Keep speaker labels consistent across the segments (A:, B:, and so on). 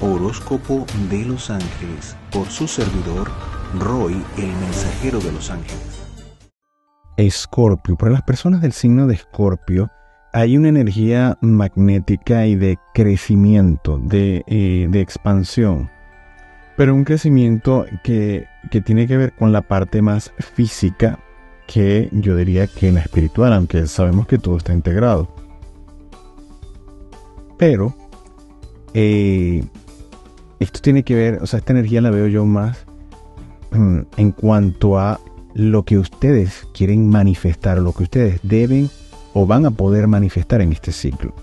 A: Horóscopo de los Ángeles por su servidor Roy, el mensajero de los ángeles.
B: Escorpio. Para las personas del signo de Escorpio hay una energía magnética y de crecimiento, de, eh, expansión, pero un crecimiento que, que tiene que ver con la parte más física que yo diría que la espiritual, aunque sabemos que todo está integrado. Pero eh, esto tiene que ver, o sea, esta energía la veo yo más mm, en cuanto a lo que ustedes quieren manifestar, lo que ustedes deben o van a poder manifestar en este ciclo.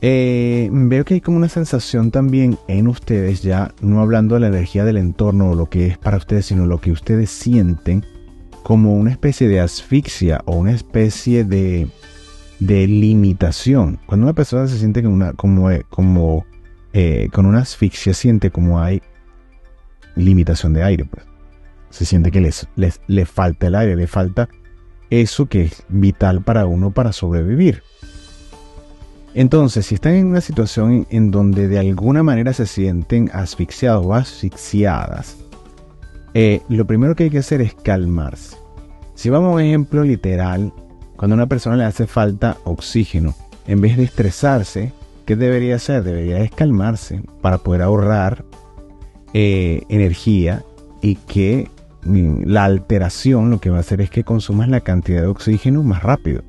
B: Eh, veo que hay como una sensación también en ustedes, ya no hablando de la energía del entorno o lo que es para ustedes, sino lo que ustedes sienten como una especie de asfixia o una especie de, de limitación. Cuando una persona se siente como, como eh, con una asfixia siente como hay limitación de aire. Pues. Se siente que les, les, le falta el aire, le falta eso que es vital para uno para sobrevivir. Entonces, si están en una situación en donde de alguna manera se sienten asfixiados o asfixiadas, eh, lo primero que hay que hacer es calmarse. Si vamos a un ejemplo literal, cuando a una persona le hace falta oxígeno, en vez de estresarse, ¿Qué debería hacer? Debería calmarse para poder ahorrar eh, energía y que la alteración lo que va a hacer es que consumas la cantidad de oxígeno más rápido.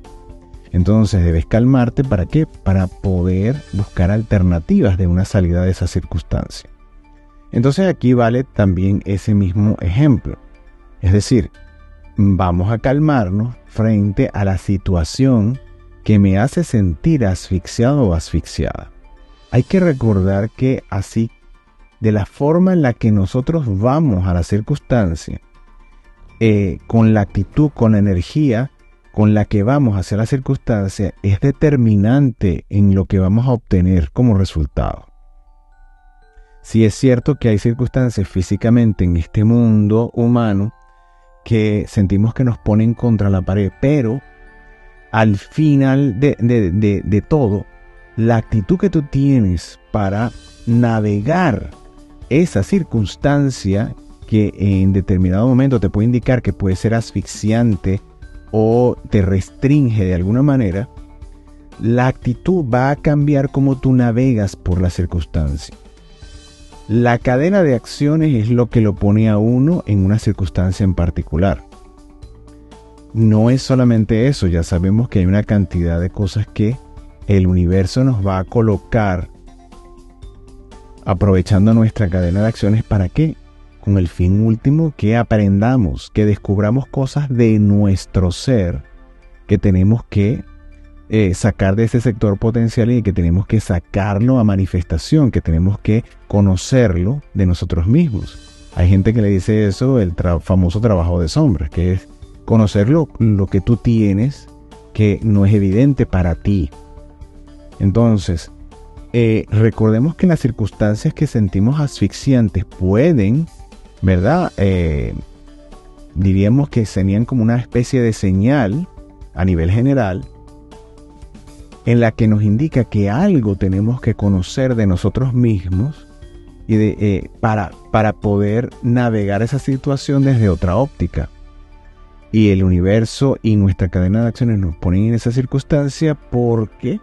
B: Entonces debes calmarte para qué? Para poder buscar alternativas de una salida de esa circunstancia. Entonces aquí vale también ese mismo ejemplo. Es decir, vamos a calmarnos frente a la situación que me hace sentir asfixiado o asfixiada. Hay que recordar que así, de la forma en la que nosotros vamos a la circunstancia, eh, con la actitud, con la energía con la que vamos hacia la circunstancia, es determinante en lo que vamos a obtener como resultado. Si es cierto que hay circunstancias físicamente en este mundo humano que sentimos que nos ponen contra la pared, pero al final de, todo, la actitud que tú tienes para navegar esa circunstancia que en determinado momento te puede indicar que puede ser asfixiante o te restringe de alguna manera, la actitud va a cambiar como tú navegas por la circunstancia. La cadena de acciones es lo que lo pone a uno en una circunstancia en particular no es solamente eso, ya sabemos que hay una cantidad de cosas que el universo nos va a colocar aprovechando nuestra cadena de acciones para qué? Con el fin último que aprendamos, que descubramos cosas de nuestro ser que tenemos que eh, sacar de ese sector potencial y que tenemos que sacarlo a manifestación, que tenemos que conocerlo de nosotros mismos. Hay gente que le dice eso el famoso trabajo de sombras, que es conocer lo, que tú tienes que no es evidente para ti. Entonces, eh, recordemos que las circunstancias que sentimos asfixiantes pueden, ¿verdad? Eh, diríamos que serían como una especie de señal a nivel general en la que nos indica que algo tenemos que conocer de nosotros mismos y de, eh, para, para poder navegar esa situación desde otra óptica y el universo y nuestra cadena de acciones nos ponen en esa circunstancia porque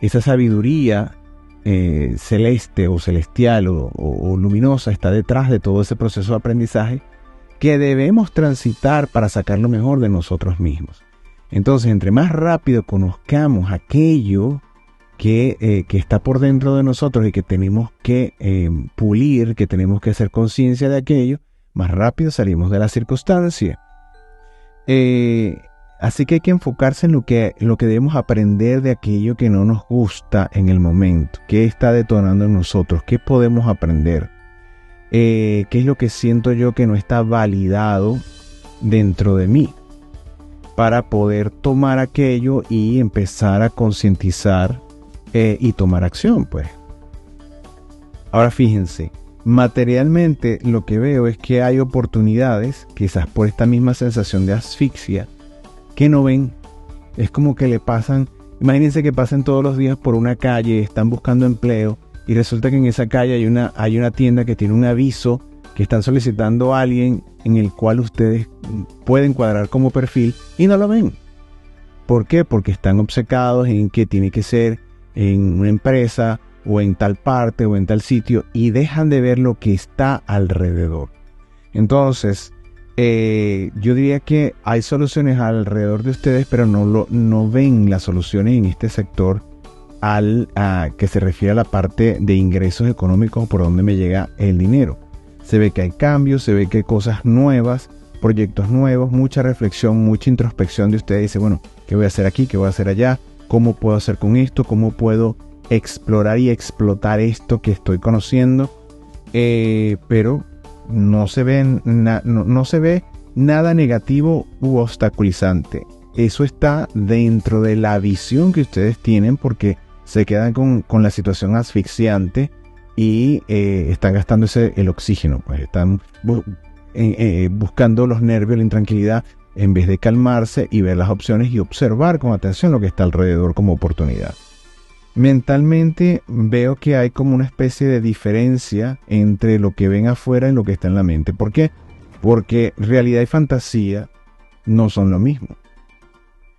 B: esa sabiduría eh, celeste o celestial o, luminosa está detrás de todo ese proceso de aprendizaje que debemos transitar para sacar lo mejor de nosotros mismos. Entonces, entre más rápido conozcamos aquello que, eh, que está por dentro de nosotros y que tenemos que eh, pulir, que tenemos que hacer conciencia de aquello, más rápido salimos de la circunstancia. Eh, así que hay que enfocarse en lo que, lo que debemos aprender de aquello que no nos gusta en el momento. ¿Qué está detonando en nosotros? ¿Qué podemos aprender? Eh, ¿Qué es lo que siento yo que no está validado dentro de mí? Para poder tomar aquello y empezar a concientizar eh, y tomar acción, pues. Ahora fíjense, Materialmente lo que veo es que hay oportunidades, quizás por esta misma sensación de asfixia, que no ven. Es como que le pasan, imagínense que pasen todos los días por una calle, están buscando empleo y resulta que en esa calle hay una, hay una tienda que tiene un aviso que están solicitando a alguien en el cual ustedes pueden cuadrar como perfil y no lo ven. ¿Por qué? Porque están obcecados en que tiene que ser en una empresa o en tal parte o en tal sitio y dejan de ver lo que está alrededor. Entonces, eh, yo diría que hay soluciones alrededor de ustedes, pero no, lo, no ven las soluciones en este sector al que se refiere a la parte de ingresos económicos por donde me llega el dinero. Se ve que hay cambios, se ve que hay cosas nuevas, proyectos nuevos, mucha reflexión, mucha introspección de ustedes. Dice, bueno, ¿qué voy a hacer aquí? ¿Qué voy a hacer allá? ¿Cómo puedo hacer con esto? ¿Cómo puedo explorar y explotar esto que estoy conociendo? Eh, pero no se, ve nada negativo u obstaculizante. Eso está dentro de la visión que ustedes tienen porque se quedan con, la situación asfixiante y eh, están gastando ese, el oxígeno. Pues están eh, buscando los nervios, la intranquilidad, en vez de calmarse y ver las opciones y observar con atención lo que está alrededor como oportunidad. Mentalmente veo que hay como una especie de diferencia entre lo que ven afuera y lo que está en la mente. ¿Por qué? Porque realidad y fantasía no son lo mismo.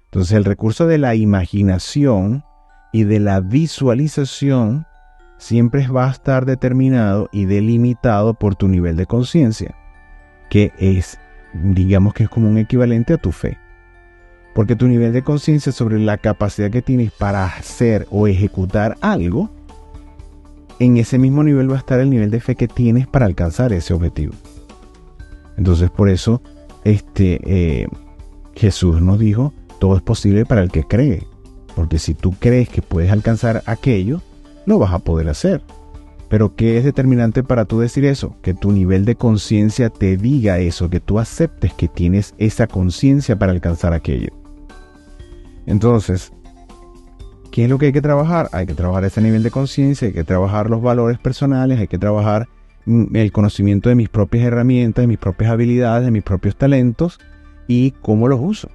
B: Entonces el recurso de la imaginación y de la visualización siempre va a estar determinado y delimitado por tu nivel de conciencia, que es, digamos que es como un equivalente a tu fe. Porque tu nivel de conciencia sobre la capacidad que tienes para hacer o ejecutar algo, en ese mismo nivel va a estar el nivel de fe que tienes para alcanzar ese objetivo. Entonces por eso este, eh, Jesús nos dijo, todo es posible para el que cree. Porque si tú crees que puedes alcanzar aquello, lo vas a poder hacer. Pero ¿qué es determinante para tú decir eso? Que tu nivel de conciencia te diga eso, que tú aceptes que tienes esa conciencia para alcanzar aquello. Entonces, ¿qué es lo que hay que trabajar? Hay que trabajar ese nivel de conciencia, hay que trabajar los valores personales, hay que trabajar mm, el conocimiento de mis propias herramientas, de mis propias habilidades, de mis propios talentos y cómo los uso.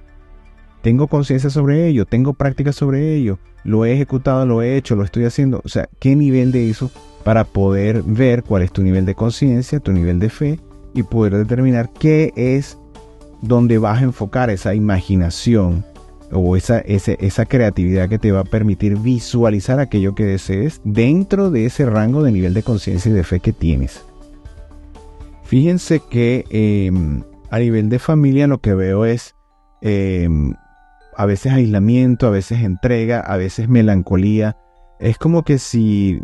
B: Tengo conciencia sobre ello, tengo práctica sobre ello, lo he ejecutado, lo he hecho, lo estoy haciendo. O sea, ¿qué nivel de eso para poder ver cuál es tu nivel de conciencia, tu nivel de fe y poder determinar qué es donde vas a enfocar esa imaginación o esa, esa creatividad que te va a permitir visualizar aquello que desees dentro de ese rango de nivel de conciencia y de fe que tienes. Fíjense que em, a nivel de familia lo que veo es em, a veces aislamiento, a veces entrega, a veces melancolía. Es como que si,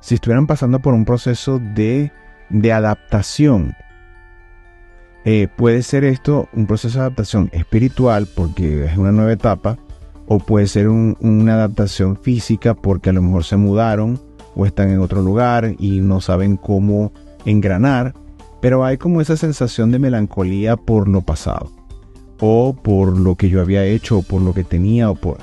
B: si estuvieran pasando por un proceso de, de adaptación eh, puede ser esto un proceso de adaptación espiritual porque es una nueva etapa, o puede ser una adaptación física porque a lo mejor se mudaron o están en otro lugar y no saben cómo engranar, pero hay como esa sensación de melancolía por lo pasado, o por lo que yo había hecho, o por lo que tenía, o por...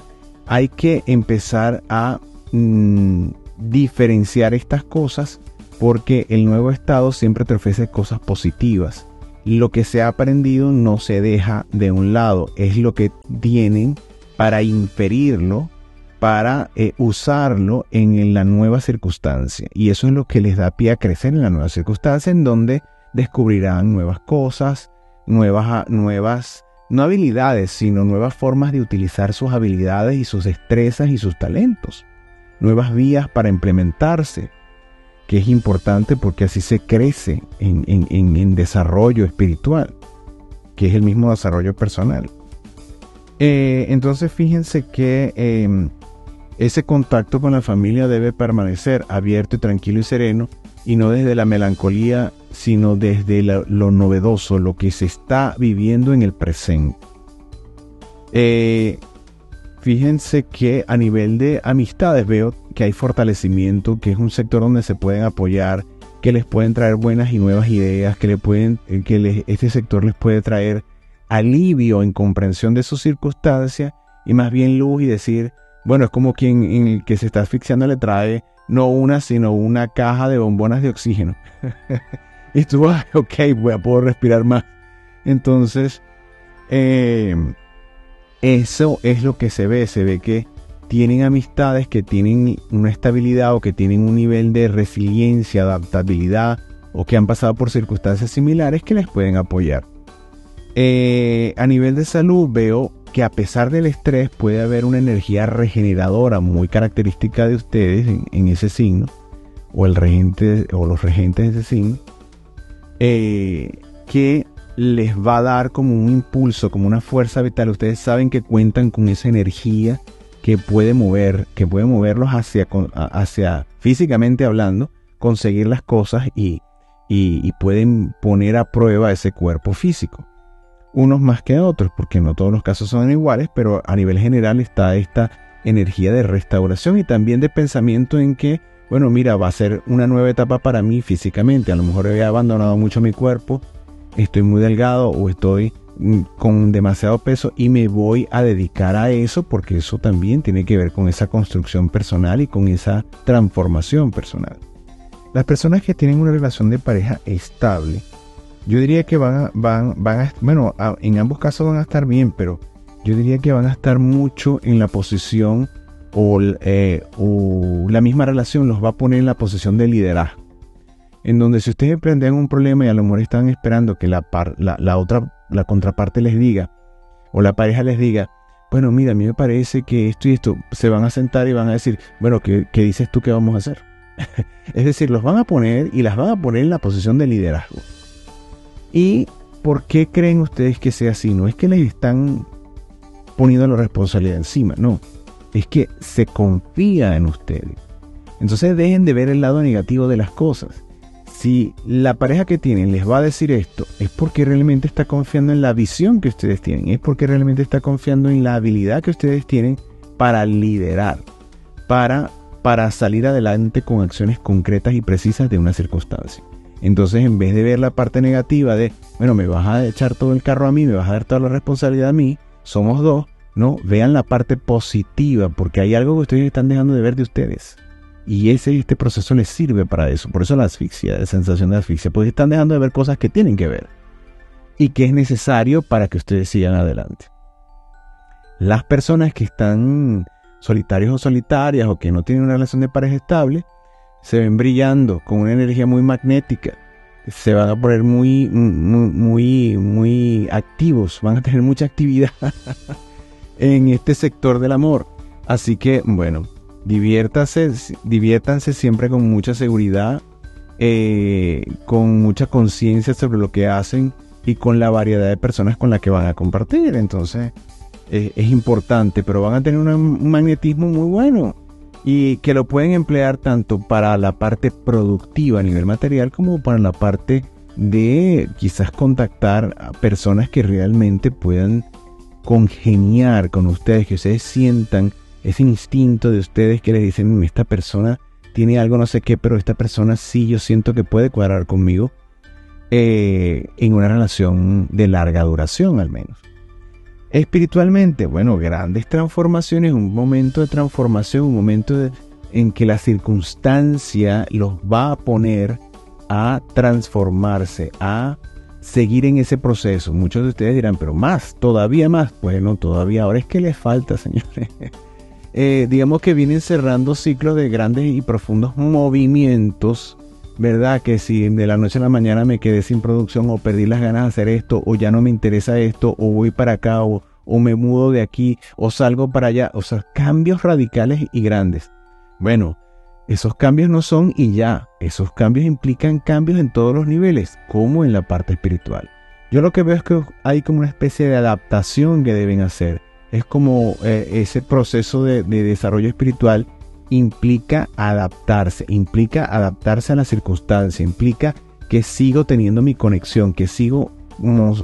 B: Hay que empezar a mm, diferenciar estas cosas porque el nuevo estado siempre te ofrece cosas positivas lo que se ha aprendido no se deja de un lado, es lo que tienen para inferirlo, para eh, usarlo en la nueva circunstancia. Y eso es lo que les da pie a crecer en la nueva circunstancia, en donde descubrirán nuevas cosas, nuevas, nuevas, no habilidades, sino nuevas formas de utilizar sus habilidades y sus destrezas y sus talentos, nuevas vías para implementarse, que es importante porque así se crece en, desarrollo espiritual, que es el mismo desarrollo personal. Eh, entonces fíjense que em, ese contacto con la familia debe permanecer abierto y tranquilo y sereno, y no desde la melancolía, sino desde lo novedoso, lo que se está viviendo en el presente. Eh, Fíjense que a nivel de amistades veo que hay fortalecimiento, que es un sector donde se pueden apoyar, que les pueden traer buenas y nuevas ideas, que, le pueden, eh, que este sector les puede traer alivio en comprensión de sus circunstancias y más bien luz y decir, bueno, es como quien en el que se está asfixiando le trae no una, sino una caja de bombonas de oxígeno. y tú, ok, voy a poder respirar más. Entonces, eh, eso es lo que se ve, se ve que tienen amistades que tienen una estabilidad o que tienen un nivel de resiliencia, adaptabilidad o que han pasado por circunstancias similares que les pueden apoyar. Eh, a nivel de salud veo que a pesar del estrés puede haber una energía regeneradora muy característica de ustedes en, ese signo o el regente o los regentes de ese signo eh, que les va a dar como un impulso, como una fuerza vital. Ustedes saben que cuentan con esa energía que puede mover, que puede moverlos hacia, hacia físicamente hablando, conseguir las cosas y, y pueden poner a prueba ese cuerpo físico unos más que otros, porque no todos los casos son iguales, pero a nivel general está esta energía de restauración y también de pensamiento en que, bueno, mira, va a ser una nueva etapa para mí físicamente, a lo mejor he abandonado mucho mi cuerpo, estoy muy delgado o estoy mm, con demasiado peso y me voy a dedicar a eso porque eso también tiene que ver con esa construcción personal y con esa transformación personal. Las personas que tienen una relación de pareja estable, yo diría que van a, van, van bueno, en ambos casos van a estar bien, pero yo diría que van a estar mucho en la posición eh, o, la misma relación los va a poner en la posición de liderazgo. En donde si ustedes emprenden un problema y a lo mejor están esperando que la, la, otra, la contraparte les diga, o la pareja les diga, bueno, mira, a mí me parece que esto y esto, se van a sentar y van a decir, bueno, ¿qué, qué dices tú que vamos a hacer? es decir, los van a poner y las van a poner en la posición de liderazgo. ¿Y por qué creen ustedes que sea así? No es que les están poniendo la responsabilidad encima, no. Es que se confía en ustedes. Entonces dejen de ver el lado negativo de las cosas. Si la pareja que tienen les va a decir esto, es porque realmente está confiando en la visión que ustedes tienen, es porque realmente está confiando en la habilidad que ustedes tienen para liderar, para, para salir adelante con acciones concretas y precisas de una circunstancia. Entonces, en vez de ver la parte negativa de, bueno, me vas a echar todo el carro a mí, me vas a dar toda la responsabilidad a mí, somos dos, no, vean la parte positiva, porque hay algo que ustedes están dejando de ver de ustedes. Y ese este proceso les sirve para eso. Por eso la asfixia, la sensación de asfixia, porque están dejando de ver cosas que tienen que ver y que es necesario para que ustedes sigan adelante. Las personas que están solitarios o solitarias o que no tienen una relación de pareja estable, se ven brillando con una energía muy magnética. Se van a poner muy, muy, muy, activos, van a tener mucha actividad en este sector del amor. Así que, bueno, diviértanse, diviértanse siempre con mucha seguridad, eh, con mucha conciencia sobre lo que hacen y con la variedad de personas con las que van a compartir. Entonces, es importante, pero van a tener un magnetismo muy bueno y que lo pueden emplear tanto para la parte productiva a nivel material como para la parte de quizás contactar a personas que realmente puedan congeniar con ustedes, que ustedes sientan ese instinto de ustedes que les dicen, mm, esta persona tiene algo no sé qué, pero esta persona sí yo siento que puede cuadrar conmigo eh, en una relación de larga duración al menos. Espiritualmente, bueno, grandes transformaciones, un momento de transformación, un momento en que la circunstancia los va a poner a transformarse, a seguir en ese proceso. Muchos de ustedes dirán, pero más, todavía más. Bueno, todavía ahora es que les falta, señores. Eh, digamos que vienen cerrando ciclos de grandes y profundos movimientos, ¿verdad? Que si de la noche a la mañana me quedé sin producción o perdí las ganas de hacer esto o ya no me interesa esto o voy para acá o, o me mudo de aquí o salgo para allá. O sea, cambios radicales y grandes. Bueno, esos cambios no son y ya. Esos cambios implican cambios en todos los niveles, como en la parte espiritual. Yo lo que veo es que hay como una especie de adaptación que deben hacer. Es como eh, ese proceso de, desarrollo espiritual implica adaptarse, implica adaptarse a la circunstancia, implica que sigo teniendo mi conexión, que sigo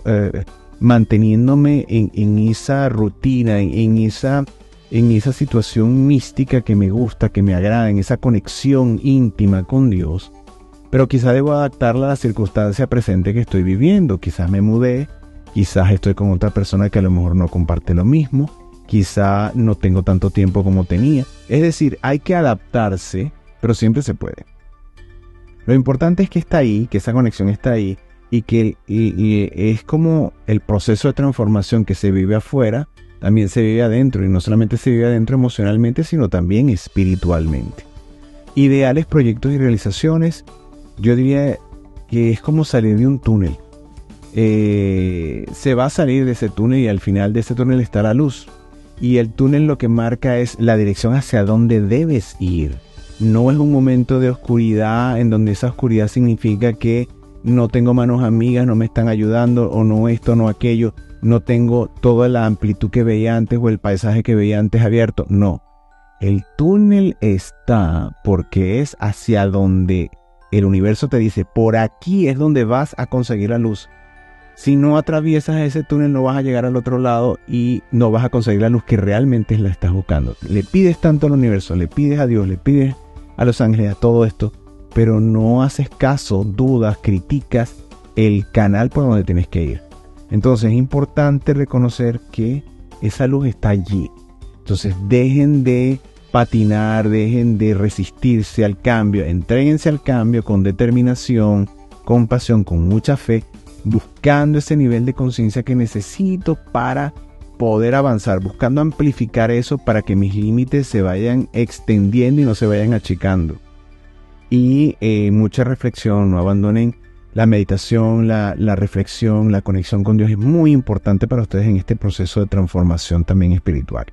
B: eh, manteniéndome en, esa rutina, en, esa, situación mística que me gusta, que me agrada, en esa conexión íntima con Dios. Pero quizá debo adaptarla a la circunstancia presente que estoy viviendo. Quizás me mudé, quizás estoy con otra persona que a lo mejor no comparte lo mismo, quizá no tengo tanto tiempo como tenía. Es decir, hay que adaptarse, pero siempre se puede. Lo importante es que está ahí, que esa conexión está ahí y que es como el proceso de transformación que se vive afuera, también se vive adentro y no solamente se vive adentro emocionalmente, sino también espiritualmente. Ideales, proyectos y realizaciones, yo diría que es como salir de un túnel. Eh, se va a salir de ese túnel y al final de ese túnel está la luz. Y el túnel lo que marca es la dirección hacia donde debes ir. No es un momento de oscuridad en donde esa oscuridad significa que no tengo manos amigas, no me están ayudando o no esto, no aquello, no tengo toda la amplitud que veía antes o el paisaje que veía antes abierto. No, el túnel está porque es hacia donde el universo te dice, por aquí es donde vas a conseguir la luz. Si no atraviesas ese túnel no vas a llegar al otro lado y no vas a conseguir la luz que realmente la estás buscando. Le pides tanto al universo, le pides a Dios, le pides a los ángeles, a todo esto, pero no haces caso, dudas, criticas el canal por donde tienes que ir. Entonces es importante reconocer que esa luz está allí. Entonces dejen de patinar, dejen de resistirse al cambio, entréguense al cambio con determinación, con pasión, con mucha fe, buscando ese nivel de conciencia que necesito para poder avanzar, buscando amplificar eso para que mis límites se vayan extendiendo y no se vayan achicando y eh, mucha reflexión, no abandonen la meditación, la, reflexión, la conexión con Dios es muy importante para ustedes en este proceso de transformación también espiritual.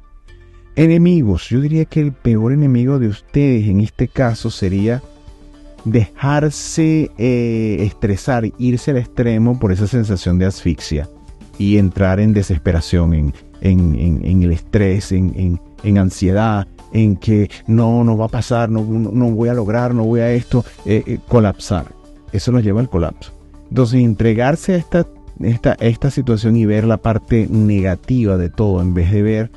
B: Enemigos, yo diría que el peor enemigo de ustedes en este caso sería dejarse eh, estresar, irse al extremo por esa sensación de asfixia y entrar en desesperación, en, en, el estrés, en, ansiedad, en que no, no va a pasar, no, no voy a lograr, no voy a esto, eh, eh, colapsar. Eso nos lleva al colapso. Entonces, entregarse a esta, esta, esta situación y ver la parte negativa de todo, en vez de ver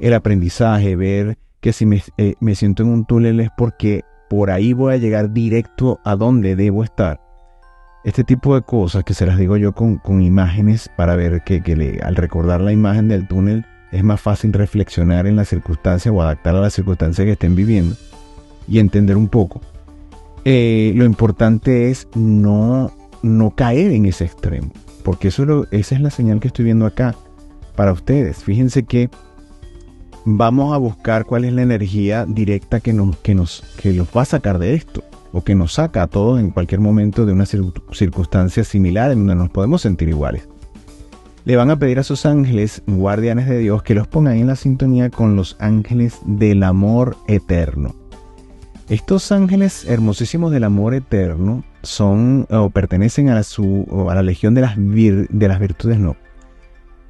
B: el aprendizaje, ver que si me, eh, me siento en un túnel es porque por ahí voy a llegar directo a donde debo estar. Este tipo de cosas que se las digo yo con, con imágenes para ver que, que le, al recordar la imagen del túnel es más fácil reflexionar en las circunstancias o adaptar a las circunstancias que estén viviendo y entender un poco. Eh, lo importante es no, no caer en ese extremo, porque eso esa es la señal que estoy viendo acá para ustedes. Fíjense que vamos a buscar cuál es la energía directa que nos, que nos, que los va a sacar de esto, o que nos saca a todos en cualquier momento de una circunstancia similar en donde nos podemos sentir iguales le van a pedir a sus ángeles, guardianes de Dios, que los pongan en la sintonía con los ángeles del amor eterno. Estos ángeles hermosísimos del amor eterno son o pertenecen a la, su, a la legión de las, de las virtudes, no.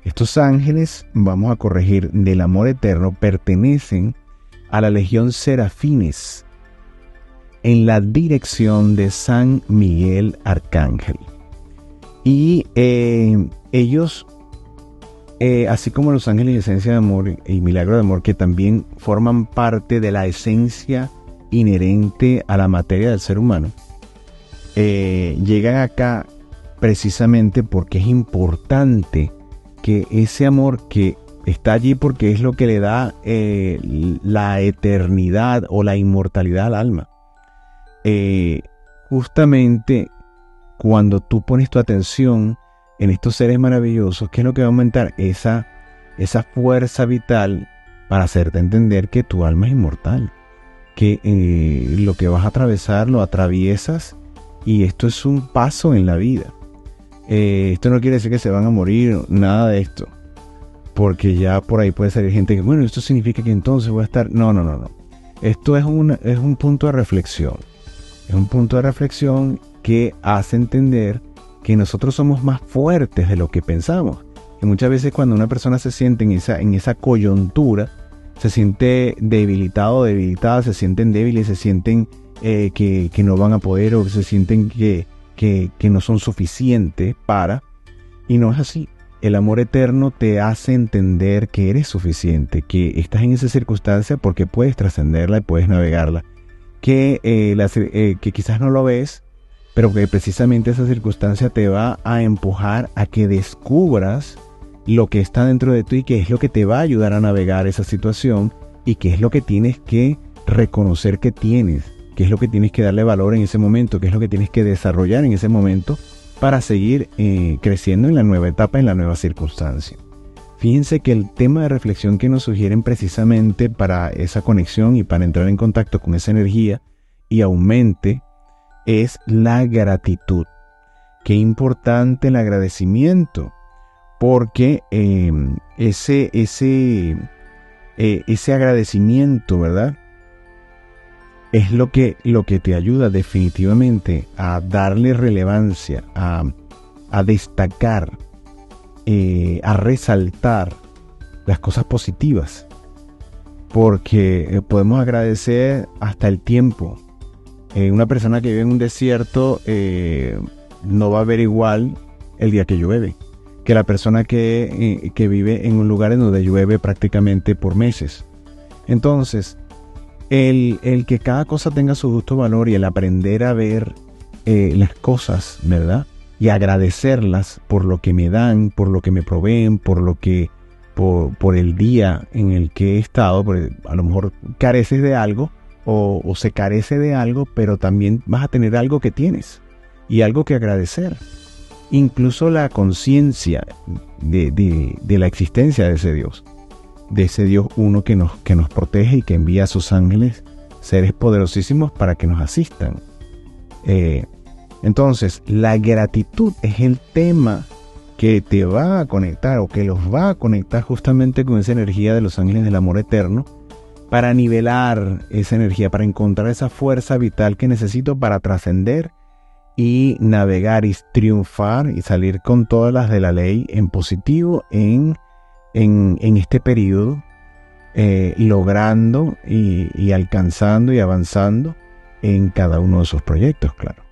B: Estos ángeles, vamos a corregir, del amor eterno pertenecen a la legión serafines en la dirección de San Miguel Arcángel. Y eh, ellos, eh, así como los ángeles de esencia de amor y milagro de amor, que también forman parte de la esencia inherente a la materia del ser humano, eh, llegan acá precisamente porque es importante que ese amor que está allí porque es lo que le da eh, la eternidad o la inmortalidad al alma. justamente cuando tú pones tu atención en estos seres maravillosos, ¿qué es lo que va a aumentar? Esa, esa fuerza vital para hacerte entender que tu alma es inmortal, que eh, lo que vas a atravesar lo atraviesas y esto es un paso en la vida. Eh, esto no quiere decir que se van a morir, nada de esto, porque ya por ahí puede salir gente que, bueno, esto significa que entonces voy a estar... No, no, no, no. Esto es un, es un punto de reflexión. Es un punto de reflexión que hace entender que nosotros somos más fuertes de lo que pensamos. Que muchas veces cuando una persona se siente en esa, en esa coyuntura, se siente debilitado debilitada, se sienten débiles, se sienten eh, que, no van a poder o se sienten que, que, que no son suficientes para. Y no es así. El amor eterno te hace entender que eres suficiente, que estás en esa circunstancia porque puedes trascenderla y puedes navegarla. Que, eh, eh, que quizás no lo ves, pero que precisamente esa circunstancia te va a empujar a que descubras lo que está dentro de ti y qué es lo que te va a ayudar a navegar esa situación y qué es lo que tienes que reconocer que tienes, qué es lo que tienes que darle valor en ese momento, qué es lo que tienes que desarrollar en ese momento para seguir eh, creciendo en la nueva etapa, en la nueva circunstancia. fíjense que el tema de reflexión que nos sugieren precisamente para esa conexión y para entrar en contacto con esa energía y aumente es la gratitud. Qué importante el agradecimiento, porque em, ese, ese, eh, ese agradecimiento, ¿verdad? Es lo que, lo que te ayuda definitivamente a darle relevancia, a, destacar, eh, a resaltar las cosas positivas. Porque eh, podemos agradecer hasta el tiempo. una persona que vive en un desierto no va a ver igual el día que llueve que la persona que, eh, que vive en un lugar en donde llueve prácticamente por meses. Entonces, el, el, que cada cosa tenga su justo valor y el aprender a ver eh, las cosas, ¿verdad? Y agradecerlas por lo que me dan, por lo que me proveen, por lo que, por, por el día en el que he estado, a lo mejor careces de algo o, o se carece de algo, pero también vas a tener algo que tienes y algo que agradecer. Incluso la conciencia de, la existencia de ese Dios, de ese Dios uno que nos, que nos protege y que envía a sus ángeles, seres poderosísimos para que nos asistan. Eh, entonces, la gratitud es el tema que te va a conectar o que los va a conectar justamente con esa energía de los ángeles del amor eterno para nivelar esa energía, para encontrar esa fuerza vital que necesito para trascender y navegar y triunfar y salir con todas las de la ley en positivo en, en este periodo, eh, logrando y, y alcanzando y avanzando en cada uno de sus proyectos, claro.